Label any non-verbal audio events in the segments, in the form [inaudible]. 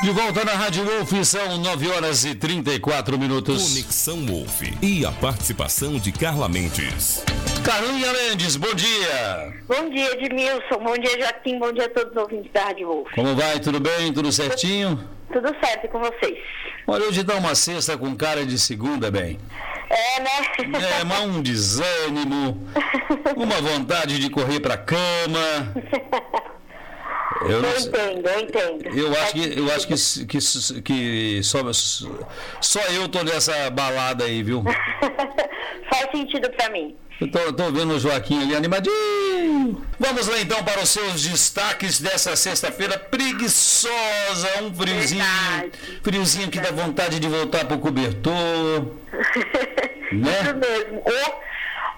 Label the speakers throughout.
Speaker 1: De volta na Rádio Wolf, são 9 horas e 34 minutos.
Speaker 2: Conexão Wolf e a participação de Carla Mendes.
Speaker 1: Carlinha Mendes, bom dia.
Speaker 3: Bom dia, Edmilson. Bom dia, Joaquim. Bom dia a todos os ouvintes da Rádio Wolf.
Speaker 1: Como vai? Tudo bem? Tudo certinho?
Speaker 3: Tudo certo com vocês?
Speaker 1: Olha, hoje dá uma sexta com cara de segunda, bem.
Speaker 3: É, né?
Speaker 1: É, [laughs] mas um desânimo, uma vontade de correr pra cama. [laughs]
Speaker 3: Eu, eu entendo, eu entendo.
Speaker 1: Eu acho que, eu acho que, que, que só, só eu tô nessa balada aí, viu? [laughs]
Speaker 3: Faz sentido pra mim.
Speaker 1: Eu tô, tô vendo o Joaquim ali animadinho. Vamos lá então para os seus destaques dessa sexta-feira preguiçosa, um friozinho, Verdade. friozinho que dá vontade de voltar pro cobertor. [laughs]
Speaker 3: né? Isso mesmo.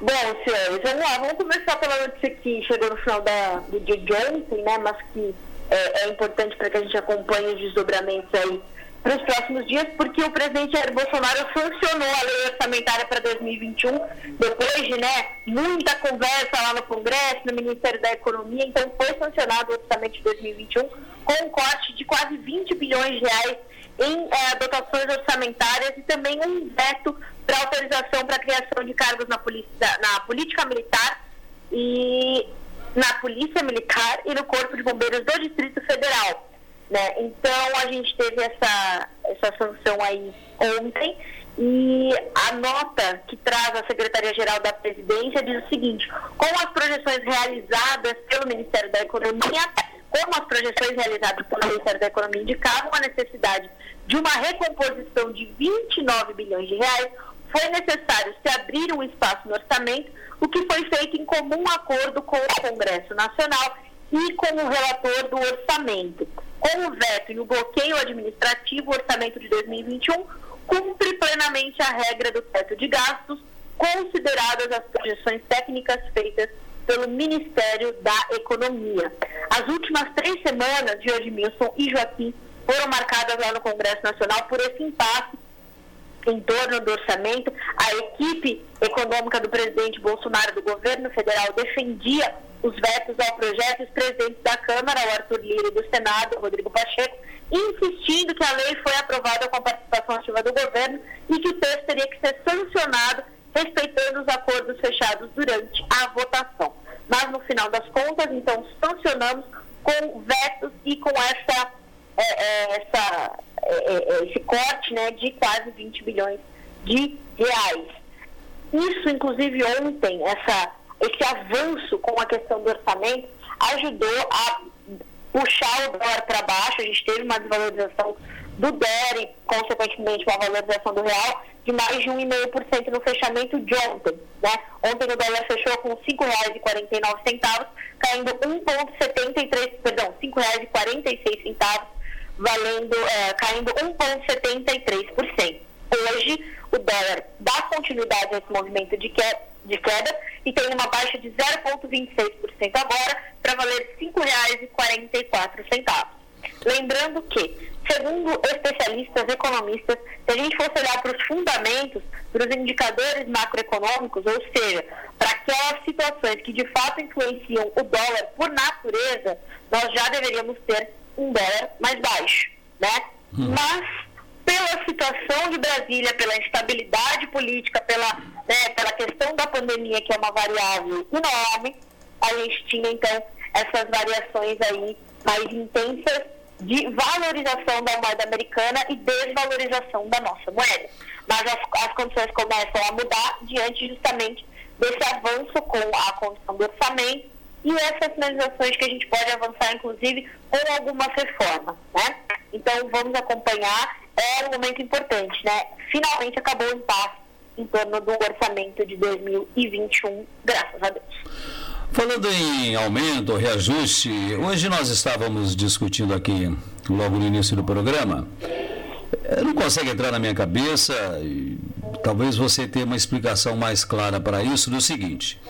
Speaker 3: Bom, senhores, vamos lá, vamos começar pela notícia que chegou no final da, do dia de ontem, né? Mas que é, é importante para que a gente acompanhe os desdobramentos aí para os próximos dias, porque o presidente Jair Bolsonaro sancionou a lei orçamentária para 2021, depois de né, muita conversa lá no Congresso, no Ministério da Economia, então foi sancionado o orçamento de 2021 com um corte de quase 20 bilhões de reais em eh, dotações orçamentárias e também um veto para autorização para a criação de cargos na, polícia, na política militar e na polícia militar e no corpo de bombeiros do Distrito Federal. Né? Então, a gente teve essa, essa sanção aí ontem e a nota que traz a Secretaria-Geral da Presidência diz o seguinte, com as projeções realizadas pelo Ministério da Economia, como as projeções realizadas pelo Ministério da Economia indicavam a necessidade de uma recomposição de 29 bilhões de reais, foi necessário se abrir um espaço no orçamento, o que foi feito em comum acordo com o Congresso Nacional e com o relator do orçamento. Com o veto e o bloqueio administrativo, o orçamento de 2021 cumpre plenamente a regra do teto de gastos, consideradas as projeções técnicas feitas pelo Ministério da Economia. As últimas três semanas de Edmilson e Joaquim foram marcadas lá no Congresso Nacional por esse impasse em torno do orçamento. A equipe econômica do presidente Bolsonaro do governo federal defendia os vetos ao projeto, os presidentes da Câmara, o Arthur Lira, do Senado, o Rodrigo Pacheco, insistindo que a lei foi aprovada com a participação ativa do governo e que o texto teria que ser sancionado respeitando os acordos fechados durante a votação. Mas, no final das contas, então, sancionamos com vetos e com essa, é, é, essa, é, é, é esse corte né, de quase 20 bilhões de reais. Isso, inclusive, ontem, essa esse avanço com a questão do orçamento ajudou a puxar o dólar para baixo. A gente teve uma desvalorização do dólar e, consequentemente, uma valorização do real de mais de 1,5% no fechamento de ontem. Né? Ontem o dólar fechou com R$ 5,49, caindo 1,73, perdão, R$ 5,46, valendo, é, caindo 1,73%. Hoje, o dólar dá continuidade a esse movimento de queda de queda e tem uma baixa de 0,26% agora para valer R$ 5,44. Lembrando que, segundo especialistas economistas, se a gente fosse olhar para os fundamentos, para os indicadores macroeconômicos, ou seja, para aquelas situações que de fato influenciam o dólar por natureza, nós já deveríamos ter um dólar mais baixo, né? Hum. Mas pela situação de Brasília, pela instabilidade política, pela, né, pela questão da pandemia, que é uma variável enorme, a gente tinha então essas variações aí mais intensas de valorização da moeda americana e desvalorização da nossa moeda. Mas as, as condições começam a mudar diante justamente desse avanço com a condição do orçamento e essas finalizações que a gente pode avançar, inclusive, com algumas reformas. Né? Então, vamos acompanhar é um momento importante, né? Finalmente acabou o impasse em torno do orçamento de 2021, graças a Deus.
Speaker 1: Falando em aumento, reajuste, hoje nós estávamos discutindo aqui, logo no início do programa, eh, não consegue entrar na minha cabeça, e talvez você tenha uma explicação mais clara para isso, do seguinte.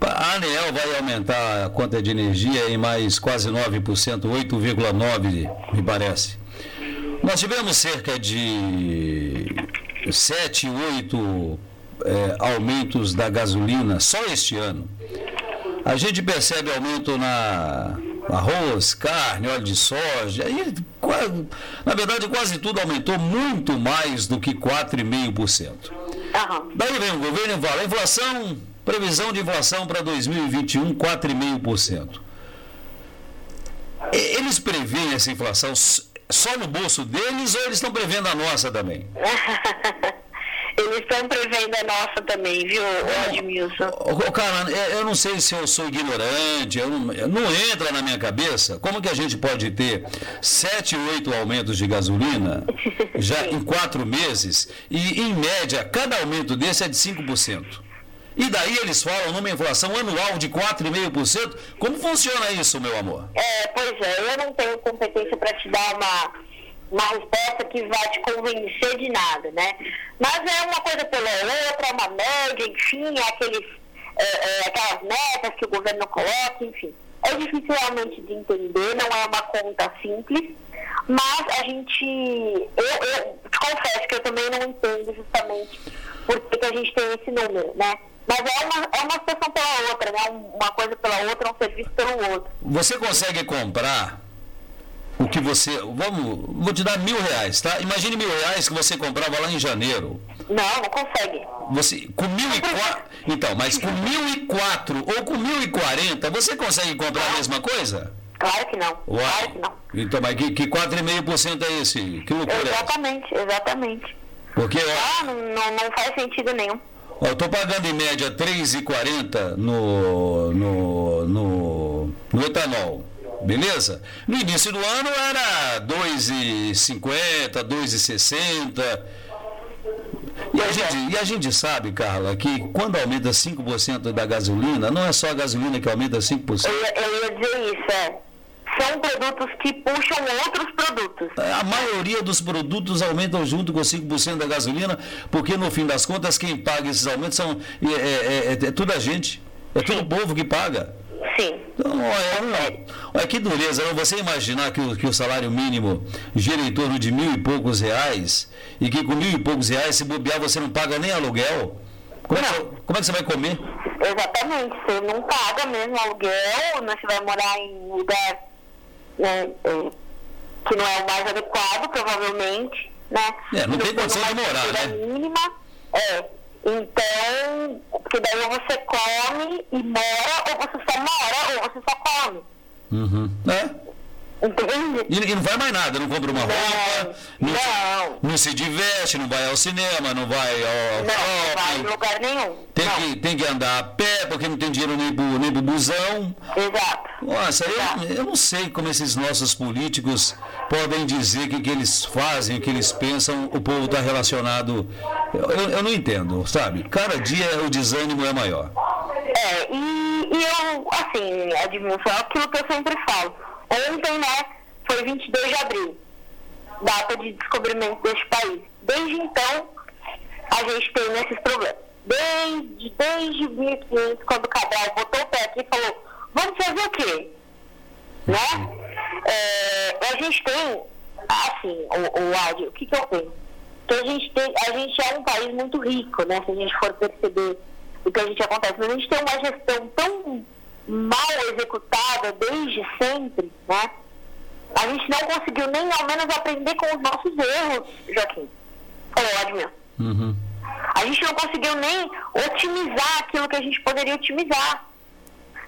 Speaker 1: A ANEL vai aumentar a conta de energia em mais quase 9%, 8,9% me parece. Nós tivemos cerca de sete, oito é, aumentos da gasolina só este ano. A gente percebe aumento na, arroz, carne, óleo de soja, e, na verdade quase tudo aumentou muito mais do que 4,5%. Uhum. Daí vem o governo e fala, inflação, previsão de inflação para 2021, 4,5%. Eles preveem essa inflação só no bolso deles ou eles estão prevendo a nossa também? [laughs]
Speaker 3: Eles estão prevendo a nossa também, viu, Edmilson?
Speaker 1: Cara, eu não sei se eu sou ignorante, eu não, não, entra na minha cabeça como que a gente pode ter sete, oito aumentos de gasolina [laughs] já em quatro meses e, em média, cada aumento desse é de 5%. E daí eles falam numa inflação anual de 4,5%. Como funciona isso, meu amor?
Speaker 3: É, pois é, eu não tenho competência para te dar uma, uma resposta que vai te convencer de nada, né? Mas é uma coisa pela outra, uma média, enfim, é aqueles, é, é, aquelas metas que o governo coloca, enfim. É difícil realmente de entender, não é uma conta simples, mas a gente, eu, eu te confesso que eu também não entendo justamente por que a gente tem esse número, né? Mas é uma, é uma situação pela outra, né? Uma coisa pela outra, um serviço pelo outro.
Speaker 1: Você consegue comprar o que você. Vamos, vou te dar mil reais, tá? Imagine mil reais que você comprava lá em janeiro.
Speaker 3: Não, não consegue.
Speaker 1: Você, com mil e quatro. Então, mas com mil e quatro ou com mil e quarenta, você consegue comprar não. a mesma coisa?
Speaker 3: Claro que não. Uau. Claro que não.
Speaker 1: Então, mas que, que 4,5% é esse? Que loucura
Speaker 3: Exatamente, é exatamente.
Speaker 1: Porque,
Speaker 3: ah, não, não faz sentido nenhum.
Speaker 1: Eu estou pagando em média R$ 3,40 no, no, no, no etanol. Beleza? No início do ano era 2,50, 2,60. E a, gente, e a gente sabe, Carla, que quando aumenta 5% da gasolina, não é só a gasolina que aumenta 5%.
Speaker 3: Eu, eu ia dizer isso, é são produtos que puxam outros produtos.
Speaker 1: A maioria dos produtos aumentam junto com 5% da gasolina, porque no fim das contas quem paga esses aumentos são, é, é, é, é tudo a gente, é todo o povo que paga.
Speaker 3: Sim. Então,
Speaker 1: olha, olha que dureza, você imaginar que o, que o salário mínimo gira em torno de mil e poucos reais e que com mil e poucos reais, se bobear, você não paga nem aluguel. Como, não. É, que, como é que você vai comer?
Speaker 3: Exatamente, você não paga mesmo aluguel, né? você vai morar em lugar né, é, que não é o mais adequado, provavelmente, né?
Speaker 1: É, não tem condição de morar, né?
Speaker 3: mínima, é. Então, porque daí ou você come e mora, ou você só mora, ou você só come.
Speaker 1: Uhum. É.
Speaker 3: Entende?
Speaker 1: E, e, não vai mais nada, não compra uma roupa,
Speaker 3: não, não.
Speaker 1: não, se diverte, não vai ao cinema, não vai ao.
Speaker 3: Não, não vai em lugar nenhum.
Speaker 1: Tem que, tem que andar a pé, porque não tem dinheiro nem pro, nem pro busão.
Speaker 3: Exato.
Speaker 1: Nossa, Exato. Eu, eu não sei como esses nossos políticos podem dizer que o que eles fazem, o que eles pensam, o povo está relacionado. Eu, eu, eu, não entendo, sabe? Cada dia o desânimo é maior.
Speaker 3: É, e, e eu, assim, Edmilson, é aquilo que eu sempre falo Ontem, né, foi 22 de abril, data de descobrimento deste país. Desde então, a gente tem esses problemas. Desde, desde 1500, quando o Cabral botou o pé aqui e falou, vamos fazer o quê? Né? É, a gente tem, assim, o, o áudio, o que, que eu penso? Que a gente, tem, a gente é um país muito rico, né? Se a gente for perceber o que a gente acontece. Mas a gente tem uma gestão tão mal executada desde sempre, né? A gente não conseguiu nem ao menos aprender com os nossos erros, Joaquim. Ou Admir. Uhum. A gente não conseguiu nem otimizar aquilo que a gente poderia otimizar.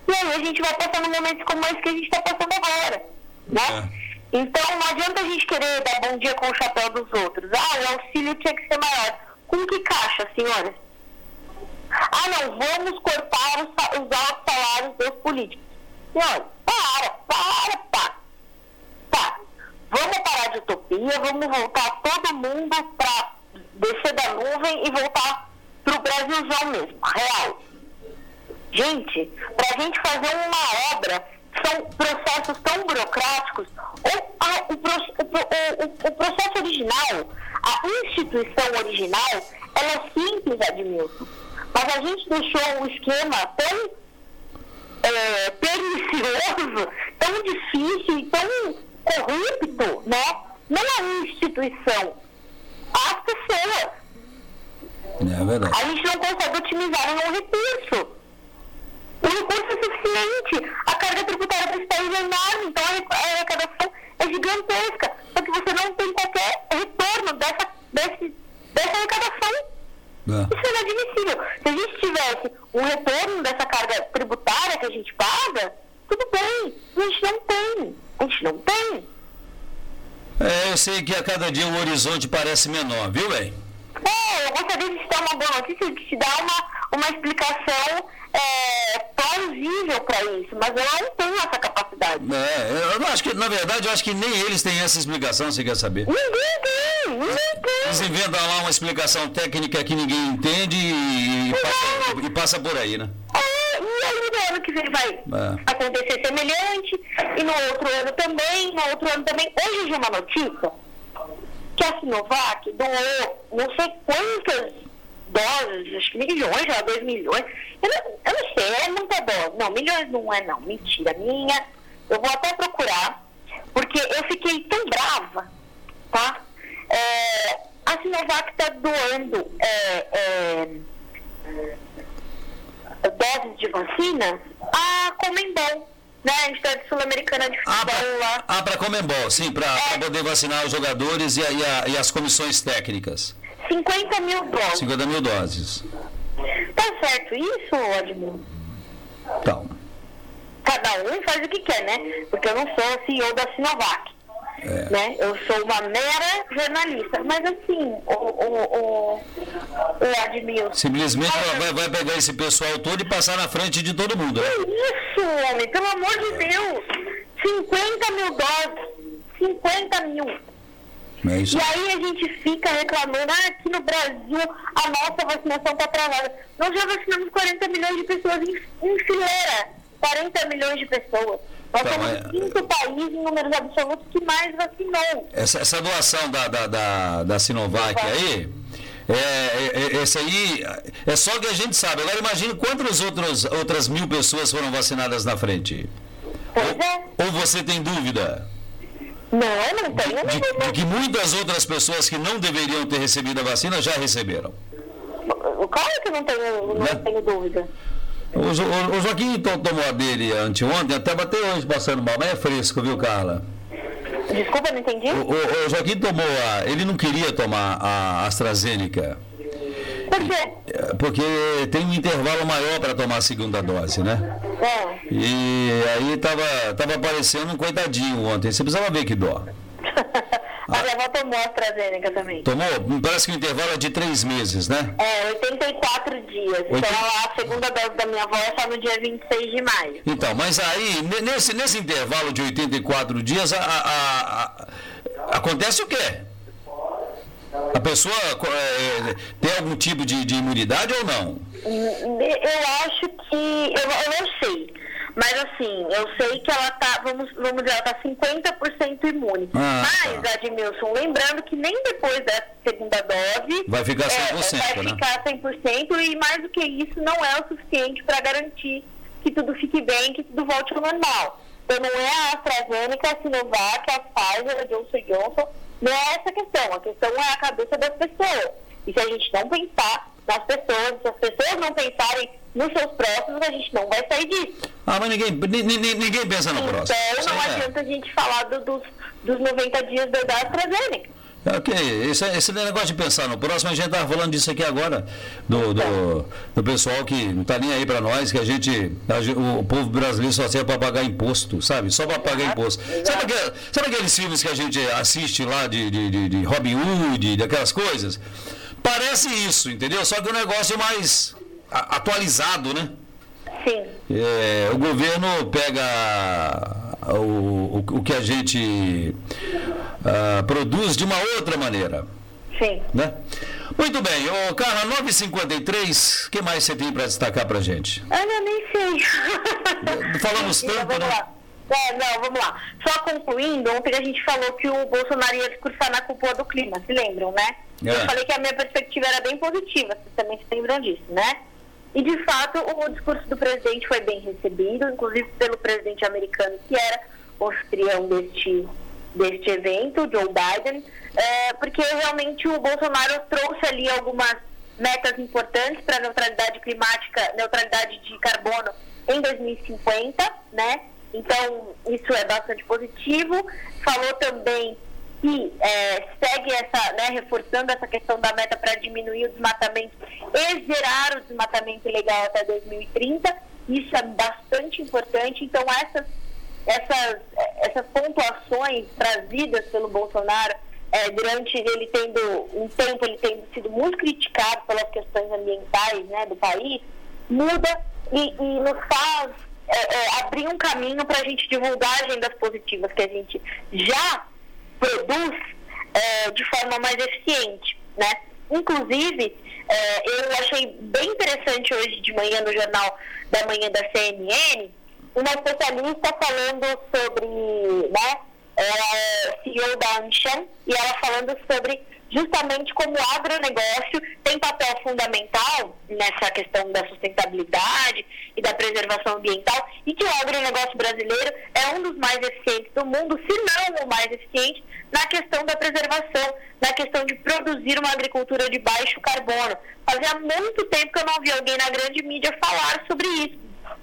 Speaker 3: E aí a gente vai passando momentos como esse que a gente está passando agora. Né? É. Então não adianta a gente querer dar bom dia com o chapéu dos outros. Ah, o auxílio tinha que ser maior. Com que caixa, senhores? Ah, não, vamos cortar os, os altos salários dos políticos. Senhor, para, para, para. Tá. Vamos parar de utopia, vamos voltar todo mundo para descer da nuvem e voltar para o Brasilzão mesmo, real. Gente, para a gente fazer uma obra, são processos tão burocráticos. O, a, o, o, o, o processo original, a instituição original, ela é simples, Admilson mas a gente deixou um esquema tão é, pernicioso, tão difícil e tão corrupto, né? Não a instituição, as pessoas.
Speaker 1: É verdade.
Speaker 3: A gente não consegue otimizar nenhum recurso. O recurso é suficiente, a carga tributária desse país é enorme, então a arrecadação é gigantesca. Só que você não tem qualquer retorno dessa, desse, dessa arrecadação. É. Isso é inadmissível. Se a gente tivesse um retorno dessa carga tributária que a gente paga, tudo bem. A gente não tem. A gente não tem.
Speaker 1: É, eu sei que a cada dia o horizonte parece menor, viu, bem?
Speaker 3: É, eu gostaria de te dar uma boa notícia, de te dar uma, uma explicação é, plausível para isso, mas eu não tenho essa capacidade.
Speaker 1: É, eu acho que, na verdade, eu acho que nem eles têm essa explicação, você quer saber?
Speaker 3: Ninguém tem, ninguém tem.
Speaker 1: Eles inventam lá uma explicação técnica que ninguém entende e, passa, e passa, por aí, né?
Speaker 3: É, e aí no ano que vem vai é. acontecer semelhante, e no outro ano também, no outro ano também. Hoje já uma notícia que a Sinovac doou não sei quantas doses, acho que milhões, já dois milhões. Eu não, eu não sei, é muita dose. Não, milhões não é não, mentira minha. Eu vou até procurar, porque eu fiquei tão brava, tá? É, a Sinovac está doando é, é, doses de vacina a Comembol né, a entidade sul-americana de futebol ah, lá.
Speaker 1: Ah, para Comembol, sim, para é. poder vacinar os jogadores e, e, a, e, as comissões técnicas.
Speaker 3: 50 mil doses.
Speaker 1: 50 mil doses.
Speaker 3: Tá certo isso, Edmundo?
Speaker 1: Então.
Speaker 3: Cada um faz o que quer, né? Porque eu não sou CEO da Sinovac. É. Né? Eu sou uma mera jornalista. Mas assim, o, o, o, o Admilson.
Speaker 1: Simplesmente ela vai, vai pegar esse pessoal todo e passar na frente de todo mundo. Né?
Speaker 3: Isso, homem, pelo amor de Deus! 50 mil doses. 50 mil. É e aí a gente fica reclamando, ah, aqui no Brasil a nossa vacinação está travada. Nós já vacinamos 40 milhões de pessoas em, em fileira. 40 milhões de pessoas. Nós somos o quinto país em números absolutos que mais vacinou.
Speaker 1: Essa, essa doação da, da, da, da Sinovac aí, é, é, é, esse aí é só o que a gente sabe. Agora imagine quantas outros, outras mil pessoas foram vacinadas na frente.
Speaker 3: Pois é.
Speaker 1: Ou você tem dúvida?
Speaker 3: Não, não tenho
Speaker 1: de, de, de que muitas outras pessoas que não deveriam ter recebido a vacina já receberam.
Speaker 3: Claro que não tenho, não né? tenho dúvida.
Speaker 1: O, o, o Joaquim tomou a dele anteontem, até bateu hoje passando mal, mas é fresco, viu, Carla?
Speaker 3: Desculpa, não entendi. O,
Speaker 1: o, o Joaquim tomou a. Ele não queria tomar a AstraZeneca.
Speaker 3: Por quê?
Speaker 1: É, porque tem um intervalo maior para tomar a segunda dose, né?
Speaker 3: É.
Speaker 1: E aí tava, tava aparecendo um coitadinho ontem. Você precisava ver que dó. [laughs]
Speaker 3: A minha avó tomou a AstraZeneca também.
Speaker 1: Tomou? Parece que o intervalo é de três meses, né?
Speaker 3: É, 84 dias. Oito... Então a segunda dose da minha avó é só no dia 26 de maio.
Speaker 1: Então, mas aí, nesse, nesse intervalo de 84 dias, a, a, a, acontece o quê? A pessoa é, tem algum tipo de, de imunidade ou não?
Speaker 3: Eu acho que. Eu, eu não sei. Mas assim, eu sei que ela tá, vamos, vamos dizer, ela tá 50% imune. Ah, Mas, tá. Admilson, lembrando que nem depois da segunda dose.
Speaker 1: Vai ficar 100%.
Speaker 3: É, vai
Speaker 1: né?
Speaker 3: ficar 100% e mais do que isso, não é o suficiente para garantir que tudo fique bem, que tudo volte ao normal. Então não é a AstraZeneca, a Sinovac, a Pfizer, a Johnson Johnson. Não é essa a questão. A questão é a cabeça das pessoas. E se a gente não pensar nas pessoas, se as pessoas não pensarem nos seus próximos, a gente não vai sair disso.
Speaker 1: Ah, mas ninguém, ninguém, ninguém pensa no
Speaker 3: então,
Speaker 1: próximo.
Speaker 3: Então não é. adianta a gente falar do, dos, dos 90 dias da AstraZeneca.
Speaker 1: Ok, esse, esse negócio de pensar no próximo, a gente estava falando disso aqui agora, do, do, do pessoal que não está nem aí para nós, que a gente, a, o povo brasileiro só serve para pagar imposto, sabe? Só para pagar imposto. Sabe, aquele, sabe, aqueles filmes que a gente assiste lá de, de, de, de Robin Hood, daquelas coisas? Parece isso, entendeu? Só que o negócio é mais atualizado, né?
Speaker 3: Sim.
Speaker 1: É, o governo pega o, o, o que a gente uh, produz de uma outra maneira.
Speaker 3: Sim.
Speaker 1: Né? Muito bem. Ô, Carla, 9h53, o que mais você tem para destacar para gente?
Speaker 3: Eu nem sei. [laughs]
Speaker 1: Falamos tanto,
Speaker 3: vamos
Speaker 1: né?
Speaker 3: Lá. É, não, vamos lá. Só concluindo, ontem a gente falou que o Bolsonaro ia discursar na cúpula do clima, se lembram, né? É. Eu falei que a minha perspectiva era bem positiva, vocês também se lembram disso, né? E, de fato, o discurso do presidente foi bem recebido, inclusive pelo presidente americano, que era anfitrião deste, deste evento, Joe Biden, é, porque realmente o Bolsonaro trouxe ali algumas metas importantes para a neutralidade climática, neutralidade de carbono em 2050, né? Então, isso é bastante positivo. Falou também que é, segue essa, né, reforçando essa questão da meta para diminuir o desmatamento e zerar o desmatamento ilegal até 2030. Isso é bastante importante. Então, essas, essas, essas pontuações trazidas pelo Bolsonaro é, durante ele tendo um tempo ele tendo sido muito criticado pelas questões ambientais né, do país, muda e, e nos faz é, é, abrir um caminho para a gente divulgar agendas positivas que a gente já produz é, de forma mais eficiente, né? Inclusive, é, eu achei bem interessante hoje de manhã no jornal da manhã da CNN, uma especialista falando sobre, né, é CEO da Anshan, e ela falando sobre justamente como o agronegócio tem papel fundamental nessa questão da sustentabilidade e da preservação ambiental, e que o agronegócio brasileiro é um dos mais eficientes do mundo, se não o mais eficiente, na questão da preservação, na questão de produzir uma agricultura de baixo carbono. Fazia muito tempo que eu não vi alguém na grande mídia falar sobre isso,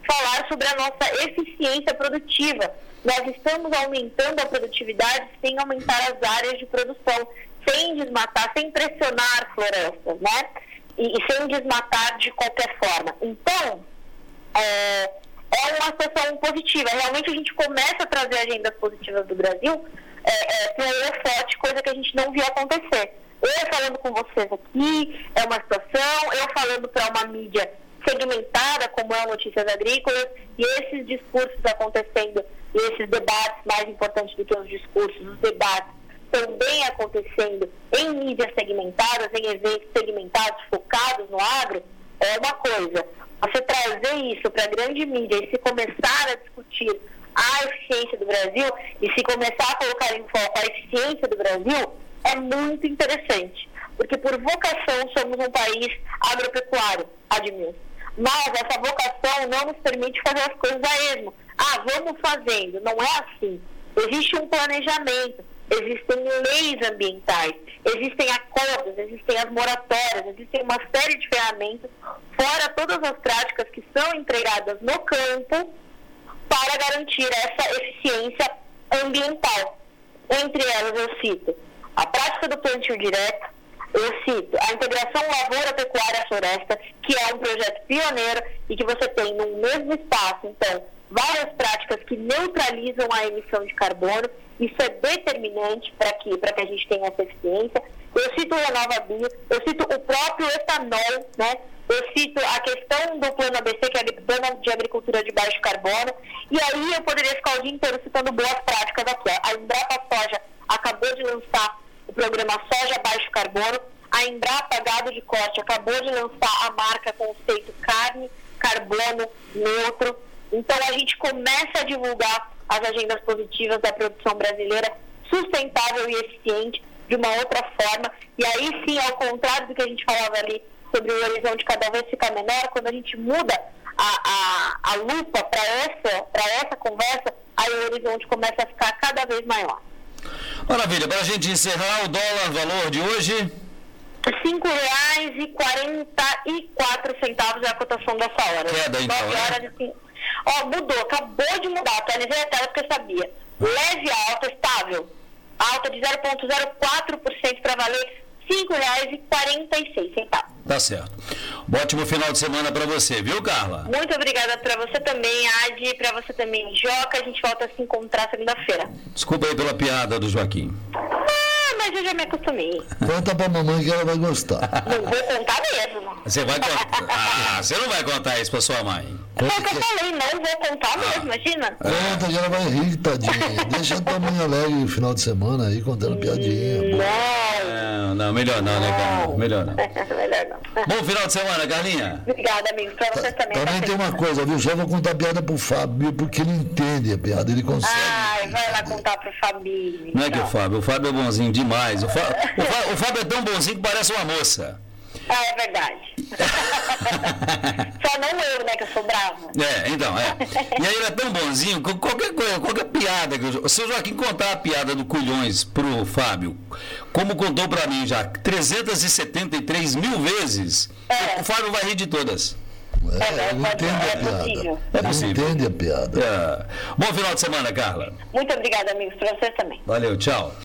Speaker 3: falar sobre a nossa eficiência produtiva. Nós estamos aumentando a produtividade sem aumentar as áreas de produção, sem desmatar, sem pressionar florestas, né? E, e sem desmatar de qualquer forma. Então, é, é uma situação positiva. Realmente a gente começa a trazer agendas positivas do Brasil é, é, para forte, coisa que a gente não viu acontecer. Eu falando com vocês aqui, é uma situação, eu falando para uma mídia segmentada, como é o Notícias Agrícolas, e esses discursos acontecendo, e esses debates mais importantes do que os discursos, os debates também acontecendo em mídias segmentadas, em eventos segmentados, focados no agro, é uma coisa. Você trazer isso para a grande mídia e se começar a discutir a eficiência do Brasil e se começar a colocar em foco a eficiência do Brasil, é muito interessante. Porque por vocação somos um país agropecuário, admito. Mas essa vocação não nos permite fazer as coisas a esmo. Ah, vamos fazendo. Não é assim. Existe um planejamento, existem leis ambientais, existem acordos, existem as moratórias, existem uma série de ferramentas, fora todas as práticas que são empregadas no campo para garantir essa eficiência ambiental. Entre elas, eu cito a prática do plantio direto, eu cito a integração lavoura-pecuária-floresta, que é um projeto pioneiro e que você tem no mesmo espaço, então, várias práticas que neutralizam a emissão de carbono. Isso é determinante para que, que a gente tenha essa eficiência. Eu cito o Renova Bio, eu cito o próprio etanol, né? Eu cito a questão do plano ABC, que é o plano de agricultura de baixo carbono. E aí eu poderia ficar o dia inteiro citando boas práticas aqui. A Embrapa Soja acabou de lançar programa Soja Baixo Carbono. A Embrapa Gado de Corte acabou de lançar a marca conceito carne, carbono, neutro. Então a gente começa a divulgar as agendas positivas da produção brasileira sustentável e eficiente de uma outra forma. E aí sim, ao contrário do que a gente falava ali sobre o horizonte cada vez ficar menor, quando a gente muda a, a, a lupa para essa, essa conversa, aí o horizonte começa a ficar cada vez maior.
Speaker 1: Maravilha, para a gente encerrar o dólar, valor de hoje?
Speaker 3: R$ 5,44 é a cotação dessa hora.
Speaker 1: Queda então, 9
Speaker 3: né? horas de... Ó, mudou, acabou de mudar, atualizei a tela porque eu sabia. Leve alta, estável. Alta de 0,04% para valer R$ 5,46.
Speaker 1: Tá certo. Um ótimo final de semana para você, viu, Carla?
Speaker 3: Muito obrigada para você também, Adi, para você também, Joca. A gente volta a se encontrar segunda-feira.
Speaker 1: Desculpa aí pela piada do Joaquim.
Speaker 3: Ah, mas eu já me acostumei.
Speaker 4: Conta pra mamãe que ela vai gostar.
Speaker 3: Não vou contar mesmo.
Speaker 1: Você vai contar. [laughs] Ah, você não vai contar isso pra sua mãe.
Speaker 3: Foi o que eu falei, não vou contar mesmo, imagina.
Speaker 4: Conta que ela vai rir, tadinha. [laughs] Deixa a tua mãe alegre no final de semana aí, contando piadinha.
Speaker 3: Não.
Speaker 1: Não, não, melhor não, né, Carla? Melhor [laughs] não.
Speaker 3: Melhor não.
Speaker 1: Bom final de semana, Carlinha.
Speaker 3: Obrigada, amigo. Pra vocês também.
Speaker 4: Também
Speaker 3: tá
Speaker 4: tem uma coisa, viu? Só vou contar piada pro Fábio, porque ele entende a piada, ele consegue.
Speaker 3: Ai, vai lá contar pro Fabinho.
Speaker 1: Não é que o Fábio, o Fábio é bonzinho demais. O, Fá- o Fá- o Fábio é tão bonzinho que parece uma moça.
Speaker 3: Ah, é verdade. [laughs] Só não eu, né, que eu sou brava.
Speaker 1: É, então, é. E aí ele é tão bonzinho, que qualquer coisa, qualquer piada. que o- Se o Joaquim contar a piada do Culhões pro Fábio, como contou pra mim já 373 mil vezes,
Speaker 3: É.
Speaker 1: o Fábio vai rir de todas.
Speaker 4: É, ele entende a
Speaker 3: é
Speaker 4: piada.
Speaker 3: possível.
Speaker 1: É
Speaker 4: Ele
Speaker 1: possível.
Speaker 4: entende a piada.
Speaker 1: É. Bom final de semana, Carla.
Speaker 3: Muito obrigada, amigos, para vocês também.
Speaker 1: Valeu, tchau.